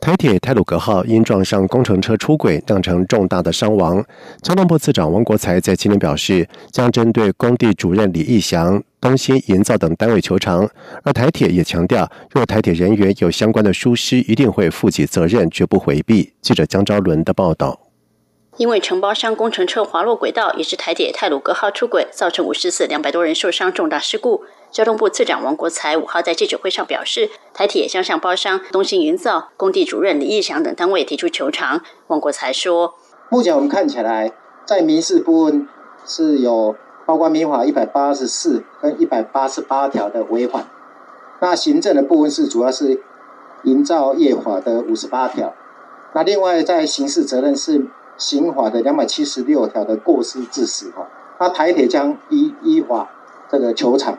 台铁泰鲁格号因撞上工程车出轨，酿成重大的伤亡。交通部次长王国才在今天表示，将针对工地主任李义祥、东兴营造等单位求偿。而台铁也强调，若台铁人员有相关的疏失，一定会负起责任，绝不回避。记者江昭伦的报道。因为承包商工程车滑落轨道，也是台铁泰鲁格号出轨，造成五十四两百多人受伤重大事故。交通部次长王国才五号在记者会上表示，台铁将向包商东兴营造、工地主任李义祥等单位提出求偿。王国才说：“目前我们看起来，在民事部分是有包括民法一百八十四跟一百八十八条的违反，那行政的部分是主要是营造业法的五十八条，那另外在刑事责任是刑法的两百七十六条的过失致死哈，那台铁将依依法这个求偿。”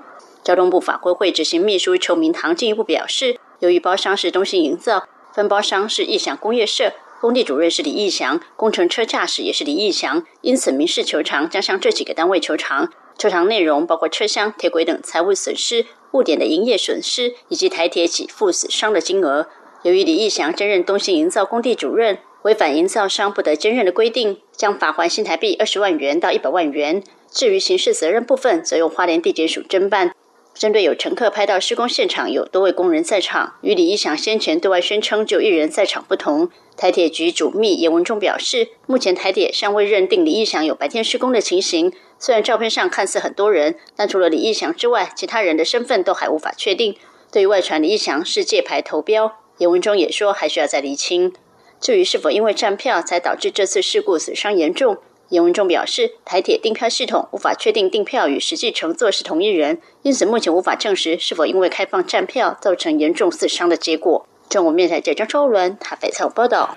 交通部法规会执行秘书邱明堂进一步表示，由于包商是东兴营造，分包商是义祥工业社，工地主任是李义祥，工程车驾驶也是李义祥，因此民事求偿将向这几个单位求偿。求偿内容包括车厢、铁轨等财务损失、物点的营业损失，以及台铁给付死伤的金额。由于李义祥兼任东兴营造工地主任，违反营造商不得兼任的规定，将罚还新台币二十万元到一百万元。至于刑事责任部分，则由花莲地检署侦办。针对有乘客拍到施工现场有多位工人在场，与李义祥先前对外宣称就一人在场不同，台铁局主秘严文忠表示，目前台铁尚未认定李义祥有白天施工的情形。虽然照片上看似很多人，但除了李义祥之外，其他人的身份都还无法确定。对于外传李义祥是借牌投标，严文忠也说还需要再厘清。至于是否因为站票才导致这次事故死伤严重？严文忠表示，台铁订票系统无法确定订票与实际乘坐是同一人，因此目前无法证实是否因为开放站票造成严重死伤的结果。中国面台记者张超伦台北采访报道。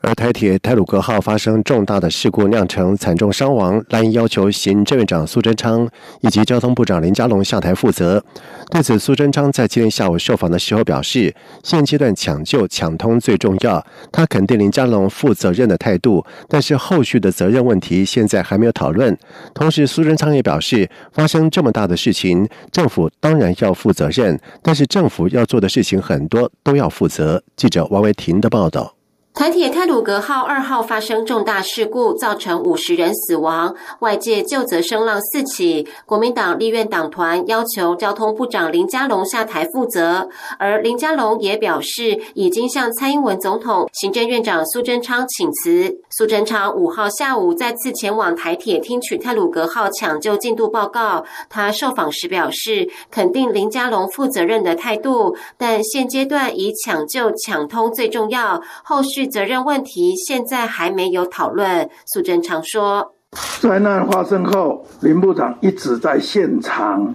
而台铁泰鲁格号发生重大的事故，酿成惨重伤亡，赖因要求行政院长苏贞昌以及交通部长林佳龙下台负责。对此，苏贞昌在今天下午受访的时候表示，现阶段抢救抢通最重要。他肯定林佳龙负责任的态度，但是后续的责任问题现在还没有讨论。同时，苏贞昌也表示，发生这么大的事情，政府当然要负责任，但是政府要做的事情很多，都要负责。记者王维婷的报道。台铁泰鲁格号二号发生重大事故，造成五十人死亡，外界就责声浪四起。国民党立院党团要求交通部长林佳龙下台负责，而林佳龙也表示已经向蔡英文总统、行政院长苏贞昌请辞。苏贞昌五号下午再次前往台铁听取泰鲁格号抢救进度报告，他受访时表示肯定林佳龙负责任的态度，但现阶段以抢救抢通最重要，后续。责任问题现在还没有讨论。苏贞昌说：“灾难发生后，林部长一直在现场，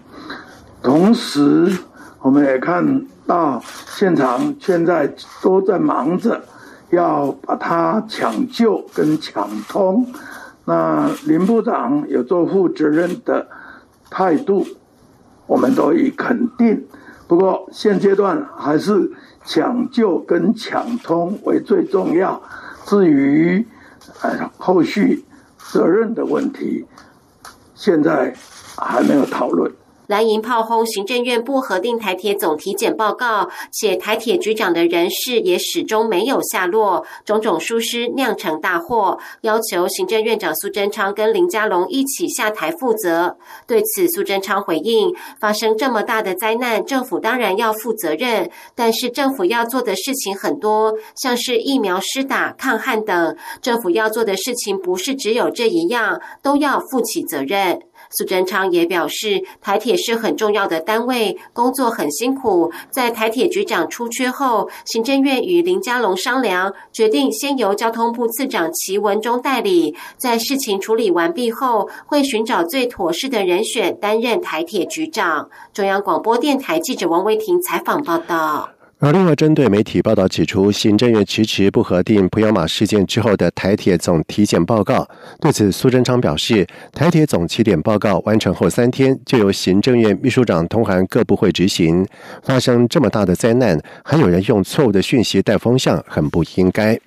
同时我们也看到现场现在都在忙着要把它抢救跟抢通。那林部长有做负责任的态度，我们都以肯定。不过现阶段还是。”抢救跟抢通为最重要，至于呃后续责任的问题，现在还没有讨论。蓝营炮轰行政院不核定台铁总体检报告，且台铁局长的人事也始终没有下落，种种疏失酿成大祸，要求行政院长苏贞昌跟林佳龙一起下台负责。对此，苏贞昌回应：发生这么大的灾难，政府当然要负责任，但是政府要做的事情很多，像是疫苗施打、抗旱等，政府要做的事情不是只有这一样，都要负起责任。苏贞昌也表示，台铁是很重要的单位，工作很辛苦。在台铁局长出缺后，行政院与林佳龙商量，决定先由交通部次长齐文忠代理。在事情处理完毕后，会寻找最妥适的人选担任台铁局长。中央广播电台记者王维婷采访报道。而另外，针对媒体报道指出，行政院迟迟不核定普悠马事件之后的台铁总体检报告，对此苏贞昌表示，台铁总起点报告完成后三天，就由行政院秘书长通函各部会执行，发生这么大的灾难，还有人用错误的讯息带风向，很不应该。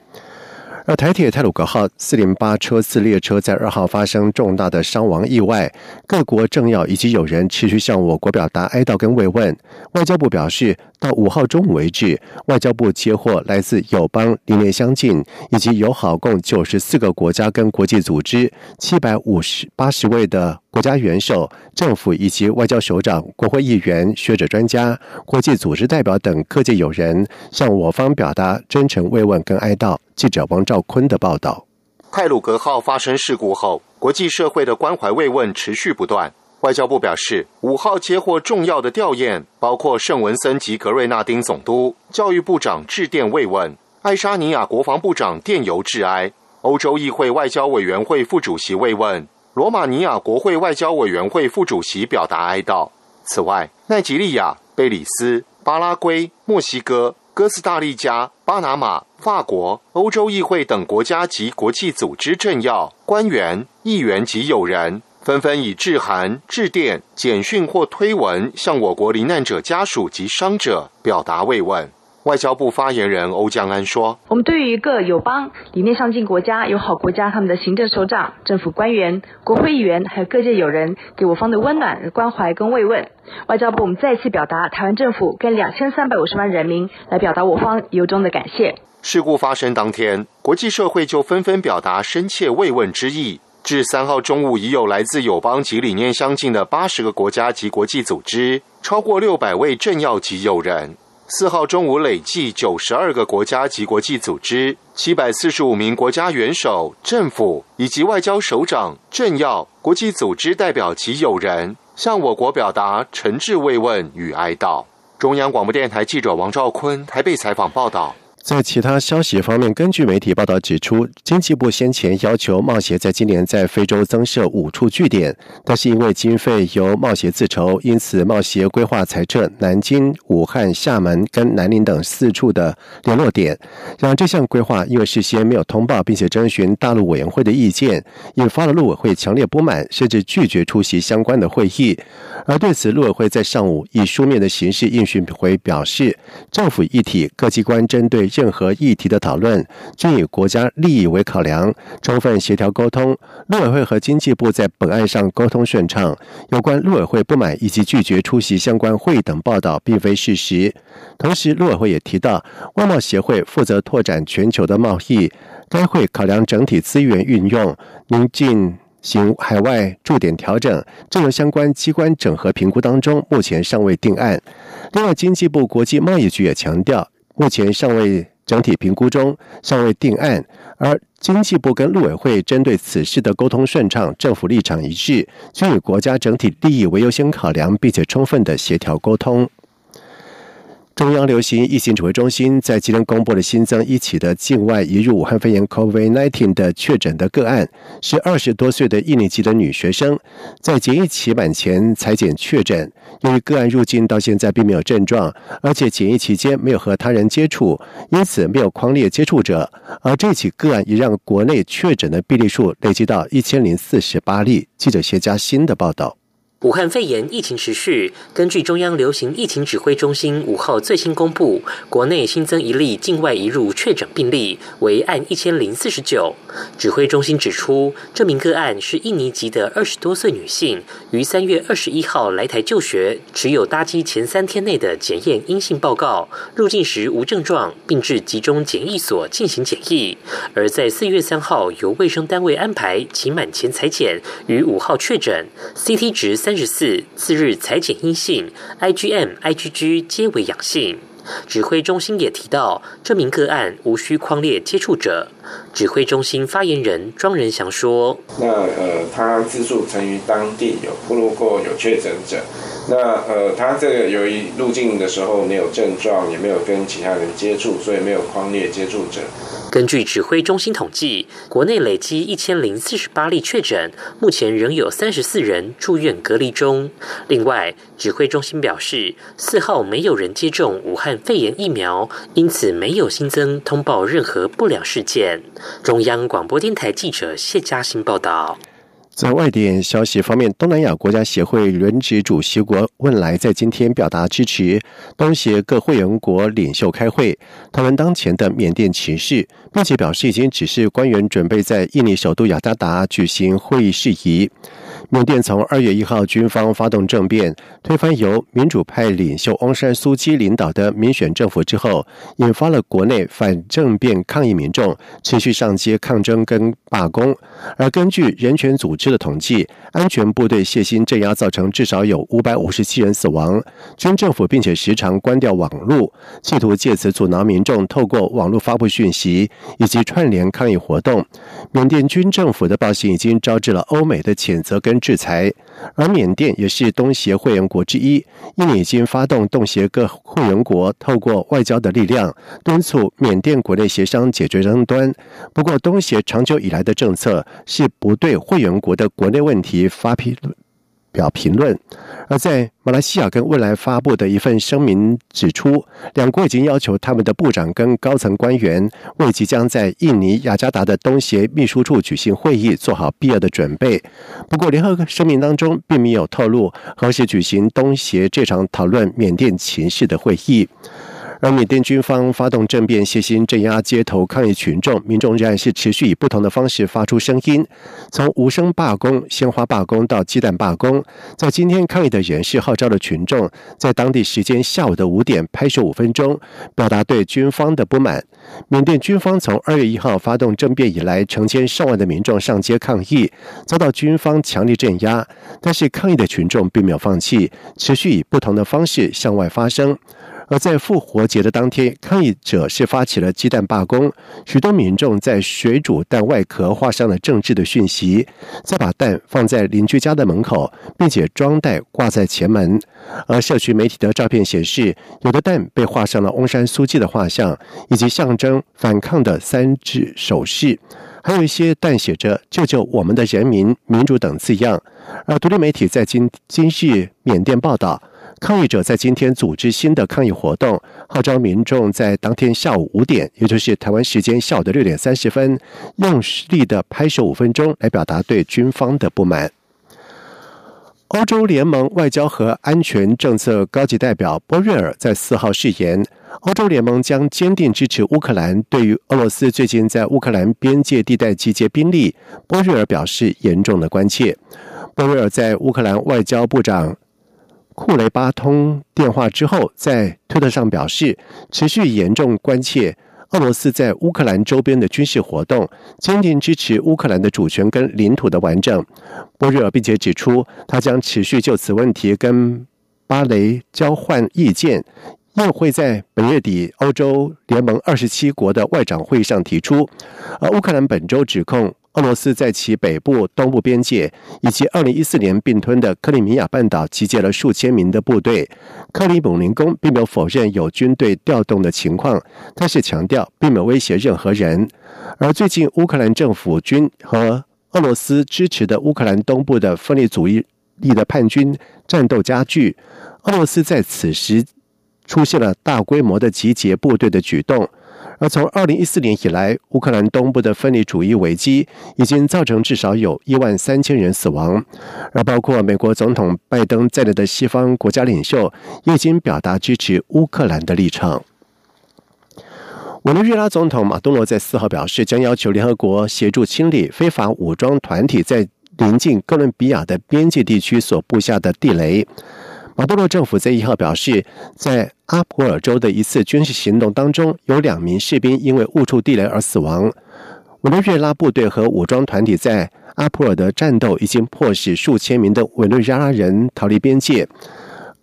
而台铁泰鲁格号四零八车次列车在二号发生重大的伤亡意外，各国政要以及友人持续向我国表达哀悼跟慰问。外交部表示，到五号中午为止，外交部接获来自友邦理念相近以及友好共九十四个国家跟国际组织七百五十八十位的国家元首、政府以及外交首长、国会议员、学者专家、国际组织代表等各界友人，向我方表达真诚慰问跟哀悼。记者王兆坤的报道：泰鲁格号发生事故后，国际社会的关怀慰问持续不断。外交部表示，五号接获重要的吊唁，包括圣文森及格瑞纳丁总督、教育部长致电慰问，爱沙尼亚国防部长电邮致哀，欧洲议会外交委员会副主席慰问，罗马尼亚国会外交委员会副主席表达哀悼。此外，奈及利亚、贝里斯、巴拉圭、墨西哥。哥斯达黎加、巴拿马、法国、欧洲议会等国家及国际组织政要、官员、议员及友人，纷纷以致函、致电、简讯或推文，向我国罹难者家属及伤者表达慰问。外交部发言人欧江安说：“我们对于一个友邦、理念相近国家、友好国家，他们的行政首长、政府官员、国会议员，还有各界友人，给我方的温暖、关怀跟慰问。外交部我们再次表达台湾政府跟两千三百五十万人民来表达我方由衷的感谢。”事故发生当天，国际社会就纷纷表达深切慰问之意。至三号中午，已有来自友邦及理念相近的八十个国家及国际组织，超过六百位政要及友人。四号中午，累计九十二个国家及国际组织、七百四十五名国家元首、政府以及外交首长、政要、国际组织代表及友人，向我国表达诚挚慰问与哀悼。中央广播电台记者王兆坤台北采访报道。在其他消息方面，根据媒体报道指出，经济部先前要求贸协在今年在非洲增设五处据点，但是因为经费由贸协自筹，因此贸协规划裁撤南京、武汉、厦门跟南宁等四处的联络点。然而，这项规划因为事先没有通报，并且征询大陆委员会的意见，引发了陆委会强烈不满，甚至拒绝出席相关的会议。而对此，陆委会在上午以书面的形式应询回表示，政府一体各机关针对。任何议题的讨论均以国家利益为考量，充分协调沟通。陆委会和经济部在本案上沟通顺畅。有关陆委会不满以及拒绝出席相关会议等报道，并非事实。同时，陆委会也提到，外贸协会负责拓展全球的贸易，该会考量整体资源运用，应进行海外驻点调整，正由相关机关整合评估当中，目前尚未定案。另外，经济部国际贸易局也强调。目前尚未整体评估中，尚未定案。而经济部跟陆委会针对此事的沟通顺畅，政府立场一致，均以国家整体利益为优先考量，并且充分的协调沟通。中央流行疫情指挥中心在今天公布了新增一起的境外移入武汉肺炎 （COVID-19） 的确诊的个案，是二十多岁的印尼籍的女学生，在检疫期满前裁检确诊。由于个案入境到现在并没有症状，而且检疫期间没有和他人接触，因此没有框列接触者。而这起个案也让国内确诊的病例数累积到一千零四十八例。记者谢佳欣的报道。武汉肺炎疫情持续，根据中央流行疫情指挥中心五号最新公布，国内新增一例境外移入确诊病例，为按一千零四十九。指挥中心指出，这名个案是印尼籍的二十多岁女性，于三月二十一号来台就学，持有搭机前三天内的检验阴性报告，入境时无症状，并至集中检疫所进行检疫。而在四月三号由卫生单位安排期满前裁剪，于五号确诊，CT 值三十四，次日裁剪阴性，IgM、IgG 皆为阳性。指挥中心也提到，这名个案无需框列接触者。指挥中心发言人庄仁祥说：“那呃，他自述曾于当地有暴露过有确诊者。那呃，他这个由于入境的时候没有症状，也没有跟其他人接触，所以没有框列接触者。”根据指挥中心统计，国内累积一千零四十八例确诊，目前仍有三十四人住院隔离中。另外，指挥中心表示，四号没有人接种武汉肺炎疫苗，因此没有新增通报任何不良事件。中央广播电台记者谢嘉欣报道。在外电消息方面，东南亚国家协会轮值主席国汶莱在今天表达支持东协各会员国领袖开会，讨论当前的缅甸情势，并且表示已经指示官员准备在印尼首都雅加达举行会议事宜。缅甸从二月一号军方发动政变，推翻由民主派领袖翁山苏基领导的民选政府之后，引发了国内反政变抗议民众持续上街抗争跟罢工。而根据人权组织的统计，安全部队血腥镇压，造成至少有五百五十七人死亡。军政府并且时常关掉网络，企图借此阻挠民众透过网络发布讯息以及串联抗议活动。缅甸军政府的暴行已经招致了欧美的谴责跟。制裁，而缅甸也是东协会员国之一，印尼已经发动东协各会员国透过外交的力量，敦促缅甸国内协商解决争端。不过，东协长久以来的政策是不对会员国的国内问题发批。表评论。而在马来西亚跟未来发布的一份声明指出，两国已经要求他们的部长跟高层官员为即将在印尼雅加达的东协秘书处举行会议做好必要的准备。不过，联合声明当中并没有透露何时举行东协这场讨论缅甸情势的会议。而缅甸军方发动政变，血心镇压街头抗议群众，民众仍然是持续以不同的方式发出声音，从无声罢工、鲜花罢工到鸡蛋罢工。在今天抗议的人士号召了群众，在当地时间下午的五点拍摄五分钟，表达对军方的不满。缅甸军方从二月一号发动政变以来，成千上万的民众上街抗议，遭到军方强力镇压，但是抗议的群众并没有放弃，持续以不同的方式向外发声。而在复活节的当天，抗议者是发起了鸡蛋罢工。许多民众在水煮蛋外壳画上了政治的讯息，再把蛋放在邻居家的门口，并且装袋挂在前门。而社区媒体的照片显示，有的蛋被画上了翁山苏记的画像，以及象征反抗的三指手势，还有一些蛋写着“救救我们的人民、民主”等字样。而独立媒体在今今日缅甸报道。抗议者在今天组织新的抗议活动，号召民众在当天下午五点，也就是台湾时间下午的六点三十分，用力的拍手五分钟，来表达对军方的不满。欧洲联盟外交和安全政策高级代表波瑞尔在四号誓言，欧洲联盟将坚定支持乌克兰。对于俄罗斯最近在乌克兰边界地带集结兵力，波瑞尔表示严重的关切。波瑞尔在乌克兰外交部长。库雷巴通电话之后，在推特上表示，持续严重关切俄罗斯在乌克兰周边的军事活动，坚定支持乌克兰的主权跟领土的完整。波瑞尔并且指出，他将持续就此问题跟巴雷交换意见，又会在本月底欧洲联盟二十七国的外长会议上提出。而乌克兰本周指控。俄罗斯在其北部、东部边界以及2014年并吞的克里米亚半岛集结了数千名的部队。克里姆林宫并没有否认有军队调动的情况，但是强调并没有威胁任何人。而最近，乌克兰政府军和俄罗斯支持的乌克兰东部的分离主义力的叛军战斗加剧，俄罗斯在此时出现了大规模的集结部队的举动。而从二零一四年以来，乌克兰东部的分离主义危机已经造成至少有一万三千人死亡，而包括美国总统拜登在内的西方国家领袖也已经表达支持乌克兰的立场。委内瑞拉总统马杜罗在四号表示，将要求联合国协助清理非法武装团体在临近哥伦比亚的边界地区所布下的地雷。马杜罗政府在一号表示，在阿普尔州的一次军事行动当中，有两名士兵因为误触地雷而死亡。委内瑞拉部队和武装团体在阿普尔的战斗已经迫使数千名的委内瑞拉人逃离边界。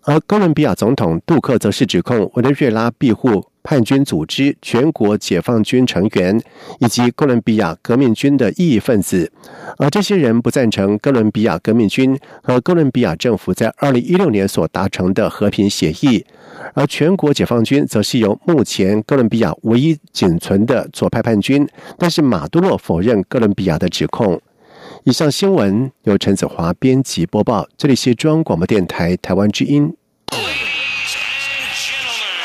而哥伦比亚总统杜克则是指控委内瑞拉庇护叛军组织全国解放军成员以及哥伦比亚革命军的异议分子，而这些人不赞成哥伦比亚革命军和哥伦比亚政府在二零一六年所达成的和平协议，而全国解放军则是由目前哥伦比亚唯一仅存的左派叛军，但是马杜洛否认哥伦比亚的指控。以上新闻由陈子华编辑播报，这里是中央广播电台台湾之音。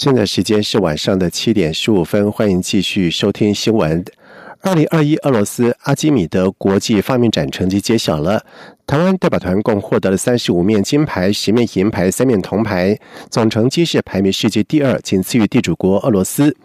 现在时间是晚上的七点十五分，欢迎继续收听新闻。二零二一俄罗斯阿基米德国际发明展成绩揭晓了。台湾代表团共获得了三十五面金牌、十面银牌、三面铜牌，总成绩是排名世界第二，仅次于地主国俄罗斯。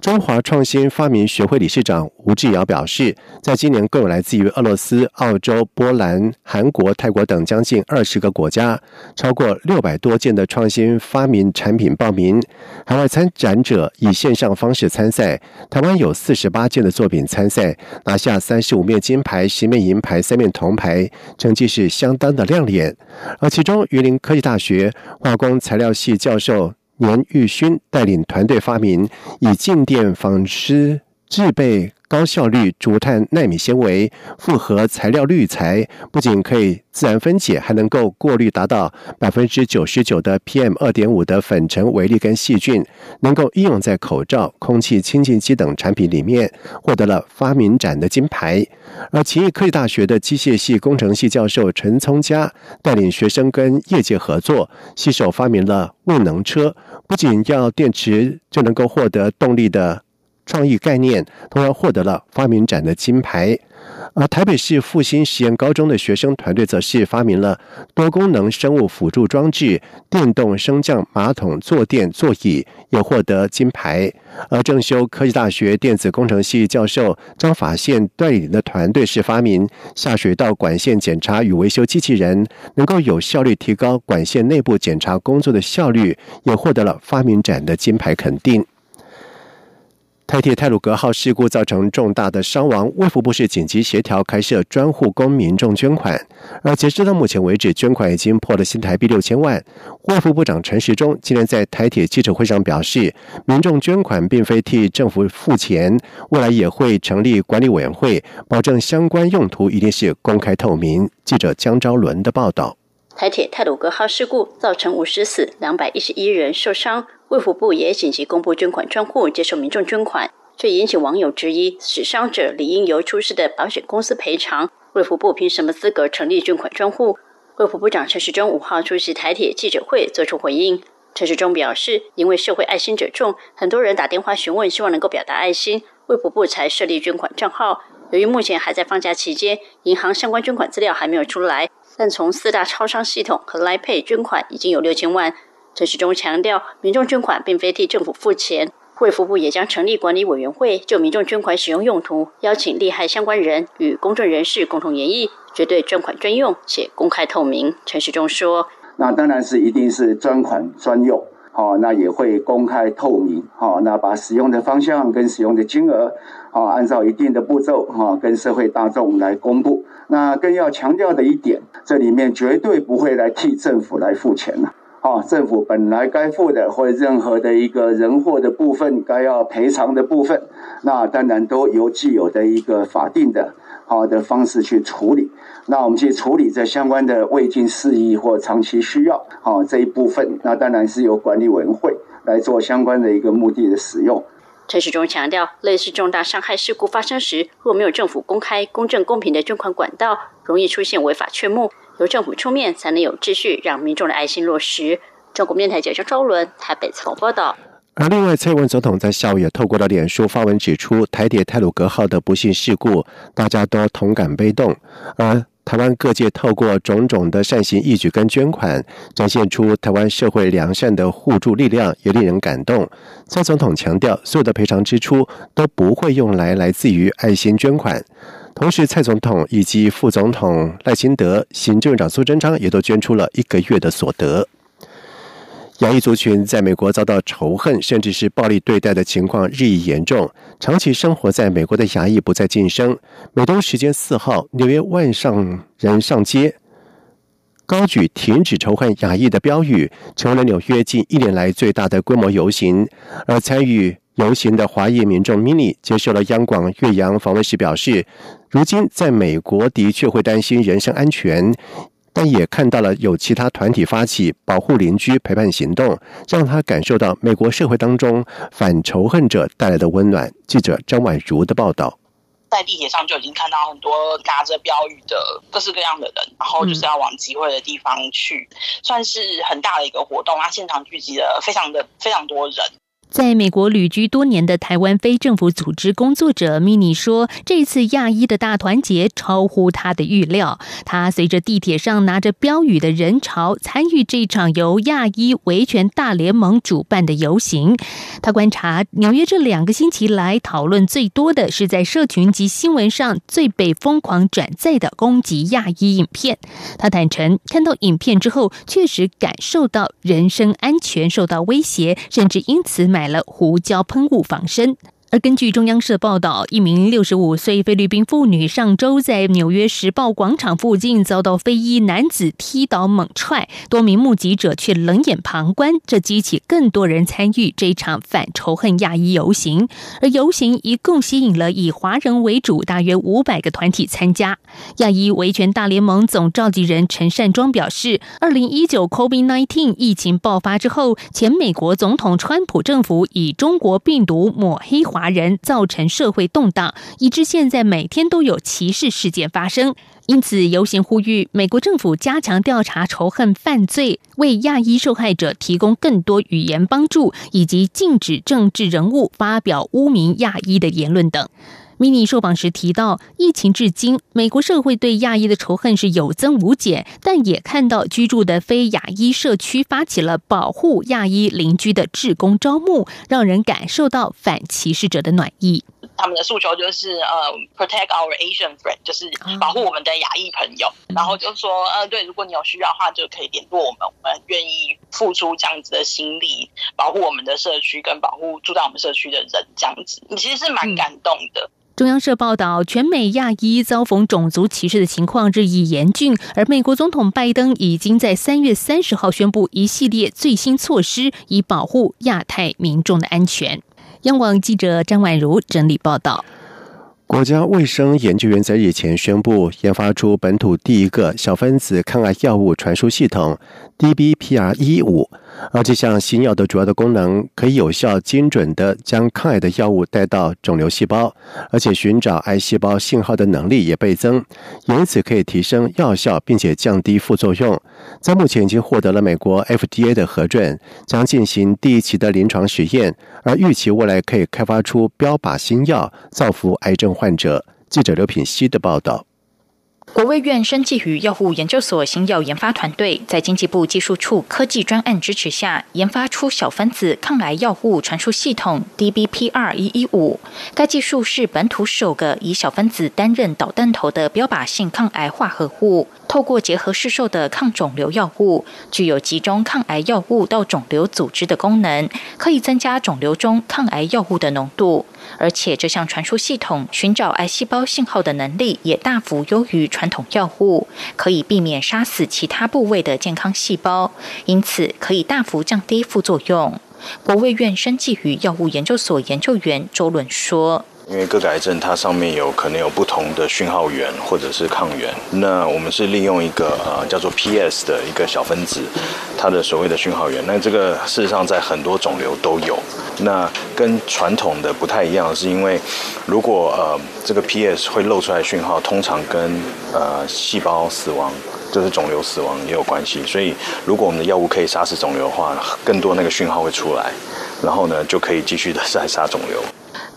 中华创新发明学会理事长吴志尧表示，在今年共有来自于俄罗斯、澳洲、波兰、韩国、泰国等将近二十个国家，超过六百多件的创新发明产品报名。海外参展者以线上方式参赛，台湾有四十八件的作品参赛，拿下三十五面金牌、十面银牌、三面铜牌，成绩。是相当的亮眼，而其中，榆林科技大学化工材料系教授年玉勋带领团队发明以静电纺织制备。高效率竹炭纳米纤维复合材料滤材，不仅可以自然分解，还能够过滤达到百分之九十九的 PM 二点五的粉尘微粒跟细菌，能够应用在口罩、空气清净机等产品里面，获得了发明展的金牌。而勤益科技大学的机械系工程系教授陈聪佳带领学生跟业界合作，携手发明了问能车，不仅要电池就能够获得动力的。创意概念同样获得了发明展的金牌，而台北市复兴实验高中的学生团队则是发明了多功能生物辅助装置——电动升降马桶坐垫座椅，也获得金牌。而正修科技大学电子工程系教授张法宪带领的团队是发明下水道管线检查与维修机器人，能够有效率提高管线内部检查工作的效率，也获得了发明展的金牌肯定。台铁泰鲁格号事故造成重大的伤亡，卫福部是紧急协调开设专户供民众捐款，而截至到目前为止，捐款已经破了新台币六千万。卫福部长陈时中今天在台铁记者会上表示，民众捐款并非替政府付钱，未来也会成立管理委员会，保证相关用途一定是公开透明。记者江昭伦的报道。台铁泰鲁格号事故造成五十死，两百一十一人受伤。卫福部也紧急公布捐款专户，接受民众捐款，却引起网友质疑：死伤者理应由出事的保险公司赔偿，卫福部凭什么资格成立捐款专户？卫福部长陈时中五号出席台铁记者会，作出回应。陈时中表示，因为社会爱心者众，很多人打电话询问，希望能够表达爱心，卫福部才设立捐款账号。由于目前还在放假期间，银行相关捐款资料还没有出来。但从四大超商系统和 l i p a y 捐款已经有六千万。陈时中强调，民众捐款并非替政府付钱，卫福部也将成立管理委员会，就民众捐款使用用途，邀请利害相关人与公众人士共同研议，绝对专款专用且公开透明。陈时中说：“那当然是一定是专款专用，好，那也会公开透明，好，那把使用的方向跟使用的金额，好，按照一定的步骤，哈，跟社会大众来公布。”那更要强调的一点，这里面绝对不会来替政府来付钱了！啊，政府本来该付的，或任何的一个人祸的部分，该要赔偿的部分，那当然都由既有的一个法定的好的方式去处理。那我们去处理这相关的未尽事宜或长期需要，好这一部分，那当然是由管理委员会来做相关的一个目的的使用。陈时中强调，类似重大伤害事故发生时，若没有政府公开、公正、公平的捐款管道，容易出现违法缺目。由政府出面，才能有秩序，让民众的爱心落实。中国面台记者周伦台北采访报道。而另外，蔡文总统在下午也透过了脸书发文指出，台铁泰鲁格号的不幸事故，大家都同感悲痛。而台湾各界透过种种的善行义举跟捐款，展现出台湾社会良善的互助力量，也令人感动。蔡总统强调，所有的赔偿支出都不会用来来自于爱心捐款。同时，蔡总统以及副总统赖清德、行政院长苏贞昌也都捐出了一个月的所得。亚裔族群在美国遭到仇恨，甚至是暴力对待的情况日益严重。长期生活在美国的亚裔不再晋升。美东时间四号，纽约万上人上街，高举“停止仇恨亚裔”的标语，成为了纽约近一年来最大的规模游行。而参与游行的华裔民众 Mini 接受了央广岳阳访问时表示，如今在美国的确会担心人身安全。但也看到了有其他团体发起保护邻居陪伴行动，让他感受到美国社会当中反仇恨者带来的温暖。记者张婉如的报道，在地铁上就已经看到很多拿着标语的各式各样的人，然后就是要往集会的地方去，算是很大的一个活动啊！现场聚集了非常的非常多人。在美国旅居多年的台湾非政府组织工作者 Mini 说：“这次亚裔的大团结超乎他的预料。他随着地铁上拿着标语的人潮，参与这场由亚裔维权大联盟主办的游行。他观察纽约这两个星期来讨论最多的是在社群及新闻上最被疯狂转载的攻击亚裔影片。他坦诚，看到影片之后，确实感受到人身安全受到威胁，甚至因此买。”买了胡椒喷雾防身。而根据中央社报道，一名六十五岁菲律宾妇女上周在纽约时报广场附近遭到非裔男子踢倒猛踹，多名目击者却冷眼旁观，这激起更多人参与这场反仇恨亚裔游行。而游行一共吸引了以华人为主大约五百个团体参加。亚裔维权大联盟总召集人陈善庄表示，二零一九 COVID-19 疫情爆发之后，前美国总统川普政府以中国病毒抹黑华。华人造成社会动荡，以致现在每天都有歧视事件发生。因此，游行呼吁美国政府加强调查仇恨犯罪，为亚裔受害者提供更多语言帮助，以及禁止政治人物发表污名亚裔的言论等。迷你受访时提到，疫情至今，美国社会对亚裔的仇恨是有增无减，但也看到居住的非亚裔社区发起了保护亚裔邻居的志工招募，让人感受到反歧视者的暖意。他们的诉求就是呃，protect our Asian friend，就是保护我们的亚裔朋友。然后就说，呃，对，如果你有需要的话，就可以联络我们，我们愿意付出这样子的心力，保护我们的社区跟保护住在我们社区的人，这样子，你其实是蛮感动的。中央社报道，全美亚裔遭逢种族歧视的情况日益严峻，而美国总统拜登已经在三月三十号宣布一系列最新措施，以保护亚太民众的安全。央广记者张婉如整理报道。国家卫生研究院在日前宣布，研发出本土第一个小分子抗癌药物传输系统 DBPR 一五。而这项新药的主要的功能，可以有效、精准的将抗癌的药物带到肿瘤细胞，而且寻找癌细胞信号的能力也倍增，因此可以提升药效，并且降低副作用。在目前已经获得了美国 FDA 的核准，将进行第一期的临床实验，而预期未来可以开发出标靶新药，造福癌症患者。记者刘品希的报道。国卫院生技与药物研究所新药研发团队在经济部技术处科技专案支持下，研发出小分子抗癌药物传输系统 DBPR 一一五。该技术是本土首个以小分子担任导弹头的标靶性抗癌化合物。透过结合市售的抗肿瘤药物，具有集中抗癌药物到肿瘤组织的功能，可以增加肿瘤中抗癌药物的浓度。而且这项传输系统寻找癌细胞信号的能力也大幅优于传统药物，可以避免杀死其他部位的健康细胞，因此可以大幅降低副作用。国卫院生技与药物研究所研究员周伦说。因为各个癌症它上面有可能有不同的讯号源或者是抗原，那我们是利用一个呃叫做 PS 的一个小分子，它的所谓的讯号源。那这个事实上在很多肿瘤都有。那跟传统的不太一样，是因为如果呃这个 PS 会露出来讯号，通常跟呃细胞死亡，就是肿瘤死亡也有关系。所以如果我们的药物可以杀死肿瘤的话，更多那个讯号会出来，然后呢就可以继续的再杀肿瘤。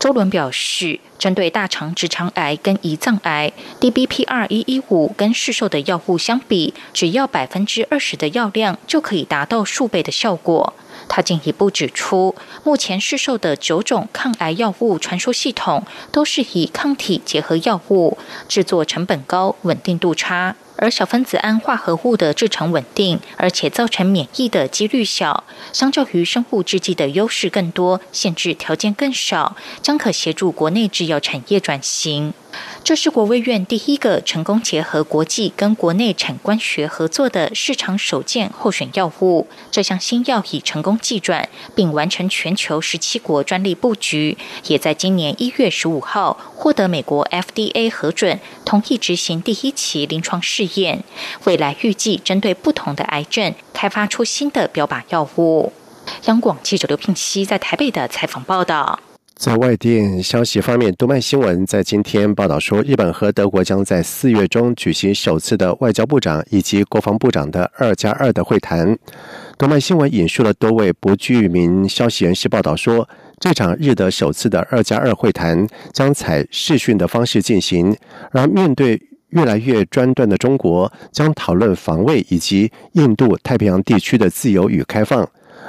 周伦表示，针对大肠直肠癌跟胰脏癌，DBPR 一一五跟市售的药物相比，只要百分之二十的药量就可以达到数倍的效果。他进一步指出，目前市售的九种抗癌药物传输系统都是以抗体结合药物，制作成本高，稳定度差。而小分子胺化合物的制成稳定，而且造成免疫的几率小，相较于生物制剂的优势更多，限制条件更少，将可协助国内制药产业转型。这是国卫院第一个成功结合国际跟国内产官学合作的市场首件候选药物。这项新药已成功寄转，并完成全球十七国专利布局，也在今年一月十五号获得美国 FDA 核准，同意执行第一期临床试验验。未来预计针对不同的癌症，开发出新的标靶药物。央广记者刘聘熙在台北的采访报道。在外电消息方面，读卖新闻在今天报道说，日本和德国将在四月中举行首次的外交部长以及国防部长的二加二的会谈。读卖新闻引述了多位不具名消息人士报道说，这场日德首次的二加二会谈将采视讯的方式进行，而面对越来越专断的中国，将讨论防卫以及印度太平洋地区的自由与开放。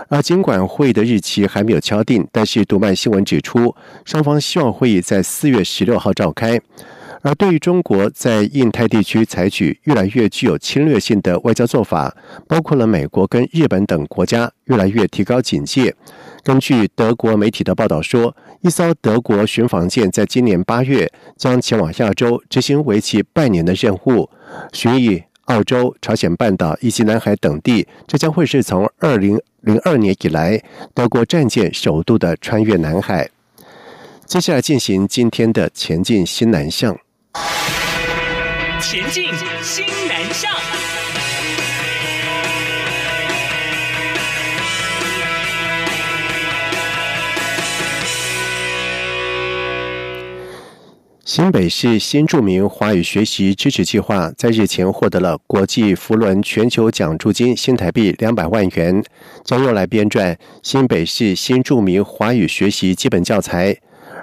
而尽管会议的日期还没有敲定，但是读卖新闻指出，双方希望会议在四月十六号召开。而对于中国在印太地区采取越来越具有侵略性的外交做法，包括了美国跟日本等国家越来越提高警戒。根据德国媒体的报道说，一艘德国巡防舰在今年八月将前往亚洲执行为期半年的任务，巡弋。澳洲、朝鲜半岛以及南海等地，这将会是从二零零二年以来德国战舰首度的穿越南海。接下来进行今天的前进新南向。前进新南向。新北市新著名华语学习支持计划在日前获得了国际福伦全球奖助金新台币两百万元，将用来编撰新北市新著名华语学习基本教材。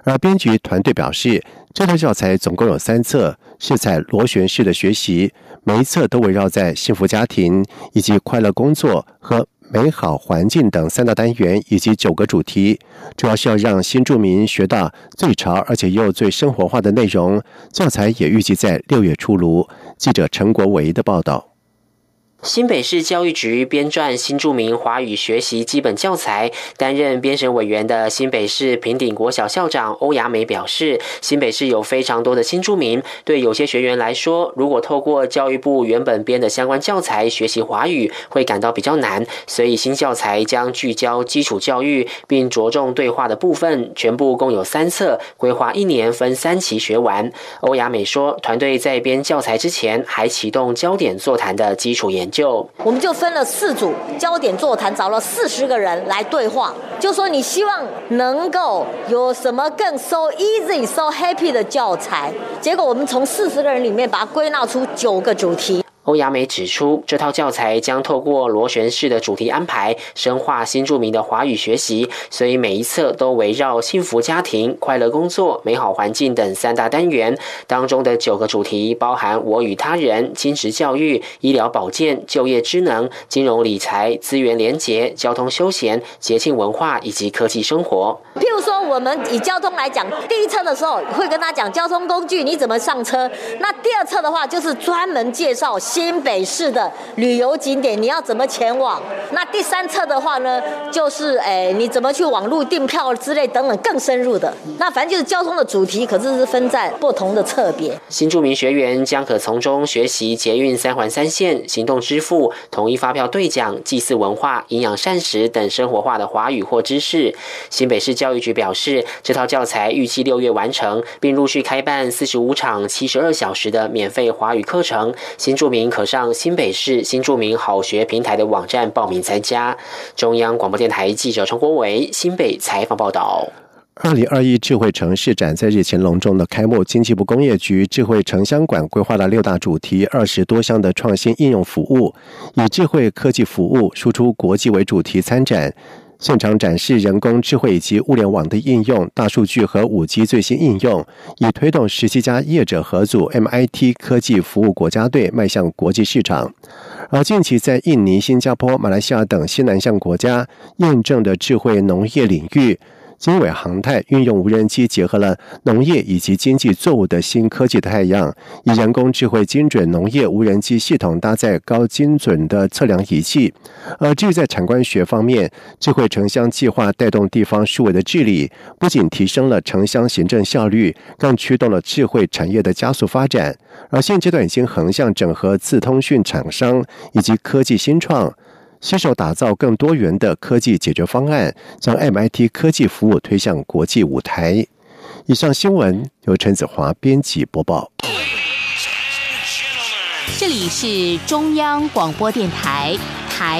而编辑团队表示，这套教材总共有三册，是在螺旋式的学习，每一册都围绕在幸福家庭以及快乐工作和。美好环境等三大单元以及九个主题，主要是要让新住民学到最潮而且又最生活化的内容。教材也预计在六月出炉。记者陈国维的报道。新北市教育局编撰新著名华语学习基本教材，担任编审委员的新北市平顶国小校长欧雅美表示，新北市有非常多的新著名，对有些学员来说，如果透过教育部原本编的相关教材学习华语，会感到比较难，所以新教材将聚焦基础教育，并着重对话的部分，全部共有三册，规划一年分三期学完。欧雅美说，团队在编教材之前，还启动焦点座谈的基础研。就我们就分了四组焦点座谈，找了四十个人来对话，就说你希望能够有什么更 so easy so happy 的教材，结果我们从四十个人里面把它归纳出九个主题。欧亚美指出，这套教材将透过螺旋式的主题安排，深化新著名的华语学习，所以每一册都围绕幸福家庭、快乐工作、美好环境等三大单元。当中的九个主题包含我与他人、亲职教育、医疗保健、就业智能、金融理财、资源连结、交通休闲、节庆文化以及科技生活。譬如说，我们以交通来讲，第一册的时候会跟他讲交通工具你怎么上车，那第二册的话就是专门介绍。新北市的旅游景点，你要怎么前往？那第三册的话呢，就是诶，你怎么去网络订票之类等等更深入的。那反正就是交通的主题，可是是分在不同的侧别。新著名学员将可从中学习捷运三环三线、行动支付、统一发票兑奖、祭祀文化、营养膳食等生活化的华语或知识。新北市教育局表示，这套教材预计六月完成，并陆续开办四十五场七十二小时的免费华语课程。新著可上新北市新著名好学平台的网站报名参加。中央广播电台记者陈国伟新北采访报道。二零二一智慧城市展在日前隆重的开幕，经济部工业局智慧城乡馆规划了六大主题、二十多项的创新应用服务，以智慧科技服务输出国际为主题参展。现场展示人工智慧以及物联网的应用、大数据和五 G 最新应用，以推动十七家业者合组 MIT 科技服务国家队迈向国际市场。而近期在印尼、新加坡、马来西亚等西南向国家验证的智慧农业领域。经纬航太运用无人机结合了农业以及经济作物的新科技的太阳，以人工智慧精准农业无人机系统搭载高精准的测量仪器。而至于在产官学方面，智慧城乡计划带动地方数位的治理，不仅提升了城乡行政效率，更驱动了智慧产业的加速发展。而现阶段已经横向整合自通讯厂商以及科技新创。携手打造更多元的科技解决方案，将 MIT 科技服务推向国际舞台。以上新闻由陈子华编辑播报。这里是中央广播电台台